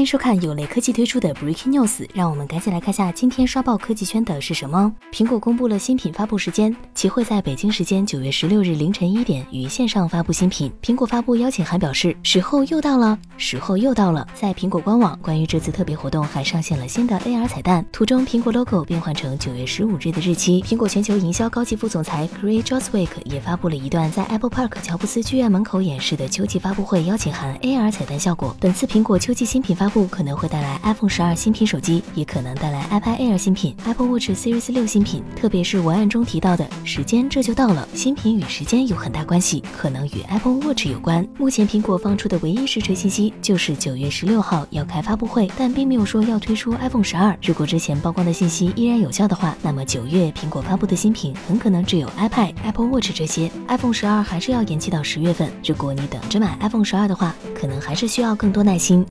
欢迎收看有雷科技推出的 Breaking News，让我们赶紧来看下今天刷爆科技圈的是什么。苹果公布了新品发布时间，其会在北京时间九月十六日凌晨一点于线上发布新品。苹果发布邀请函表示，时候又到了，时候又到了。在苹果官网，关于这次特别活动还上线了新的 AR 彩蛋，图中苹果 logo 变换成九月十五日的日期。苹果全球营销高级副总裁 Craig Joswick 也发布了一段在 Apple Park 乔布斯剧院门口演示的秋季发布会邀请函 AR 彩蛋效果。本次苹果秋季新品发布可能会带来 iPhone 十二新品手机，也可能带来 iPad Air 新品、Apple Watch Series 六新品。特别是文案中提到的时间这就到了，新品与时间有很大关系，可能与 Apple Watch 有关。目前苹果放出的唯一实锤信息就是九月十六号要开发布会，但并没有说要推出 iPhone 十二。如果之前曝光的信息依然有效的话，那么九月苹果发布的新品很可能只有 iPad、Apple Watch 这些，iPhone 十二还是要延期到十月份。如果你等着买 iPhone 十二的话，可能还是需要更多耐心。